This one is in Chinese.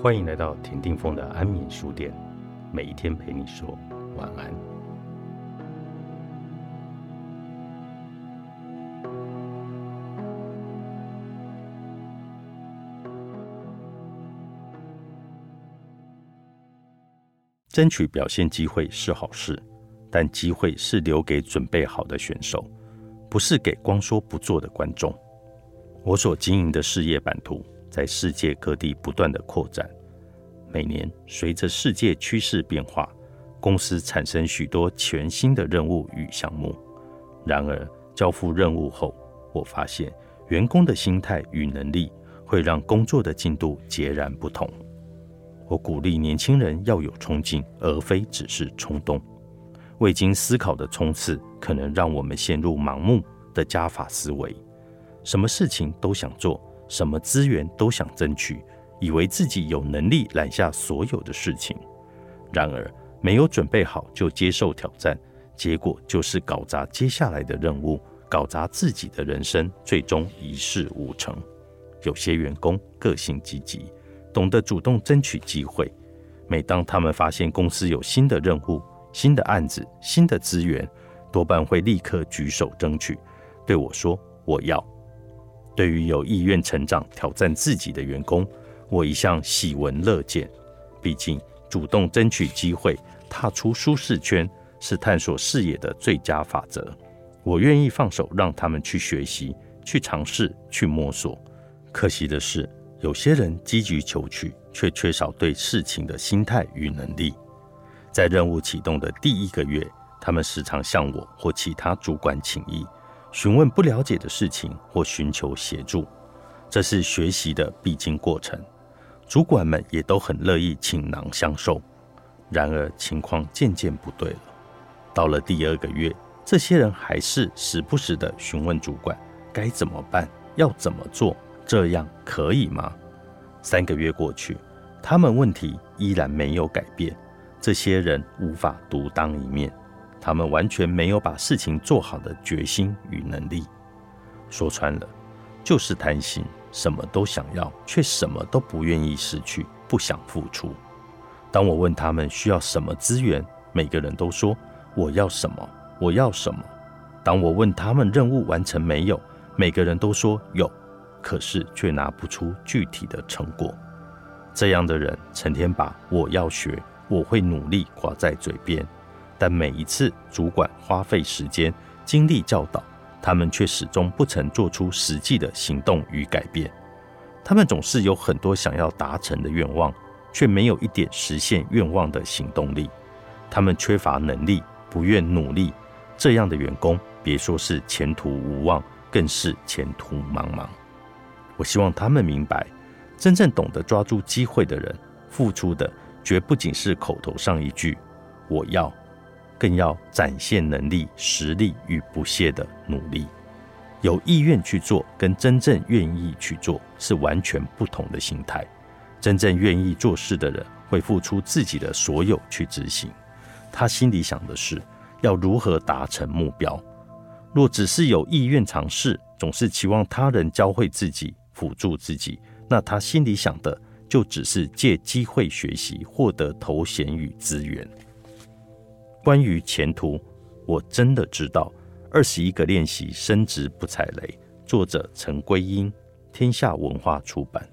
欢迎来到田定峰的安眠书店，每一天陪你说晚安。争取表现机会是好事，但机会是留给准备好的选手，不是给光说不做的观众。我所经营的事业版图在世界各地不断的扩展，每年随着世界趋势变化，公司产生许多全新的任务与项目。然而，交付任务后，我发现员工的心态与能力会让工作的进度截然不同。我鼓励年轻人要有冲劲，而非只是冲动。未经思考的冲刺，可能让我们陷入盲目的加法思维，什么事情都想做，什么资源都想争取，以为自己有能力揽下所有的事情。然而，没有准备好就接受挑战，结果就是搞砸接下来的任务，搞砸自己的人生，最终一事无成。有些员工个性积极。懂得主动争取机会。每当他们发现公司有新的任务、新的案子、新的资源，多半会立刻举手争取，对我说：“我要。”对于有意愿成长、挑战自己的员工，我一向喜闻乐见。毕竟，主动争取机会、踏出舒适圈，是探索视野的最佳法则。我愿意放手让他们去学习、去尝试、去摸索。可惜的是。有些人积极求取，却缺少对事情的心态与能力。在任务启动的第一个月，他们时常向我或其他主管请意，询问不了解的事情或寻求协助。这是学习的必经过程，主管们也都很乐意倾囊相授。然而，情况渐渐不对了。到了第二个月，这些人还是时不时地询问主管该怎么办，要怎么做。这样可以吗？三个月过去，他们问题依然没有改变。这些人无法独当一面，他们完全没有把事情做好的决心与能力。说穿了，就是贪心，什么都想要，却什么都不愿意失去，不想付出。当我问他们需要什么资源，每个人都说我要什么，我要什么。当我问他们任务完成没有，每个人都说有。可是却拿不出具体的成果，这样的人成天把“我要学，我会努力”挂在嘴边，但每一次主管花费时间、精力教导，他们却始终不曾做出实际的行动与改变。他们总是有很多想要达成的愿望，却没有一点实现愿望的行动力。他们缺乏能力，不愿努力。这样的员工，别说是前途无望，更是前途茫茫。我希望他们明白，真正懂得抓住机会的人，付出的绝不仅是口头上一句“我要”，更要展现能力、实力与不懈的努力。有意愿去做，跟真正愿意去做是完全不同的心态。真正愿意做事的人，会付出自己的所有去执行。他心里想的是要如何达成目标。若只是有意愿尝试，总是期望他人教会自己。辅助自己，那他心里想的就只是借机会学习，获得头衔与资源。关于前途，我真的知道。二十一个练习，升职不踩雷。作者陈归英，天下文化出版。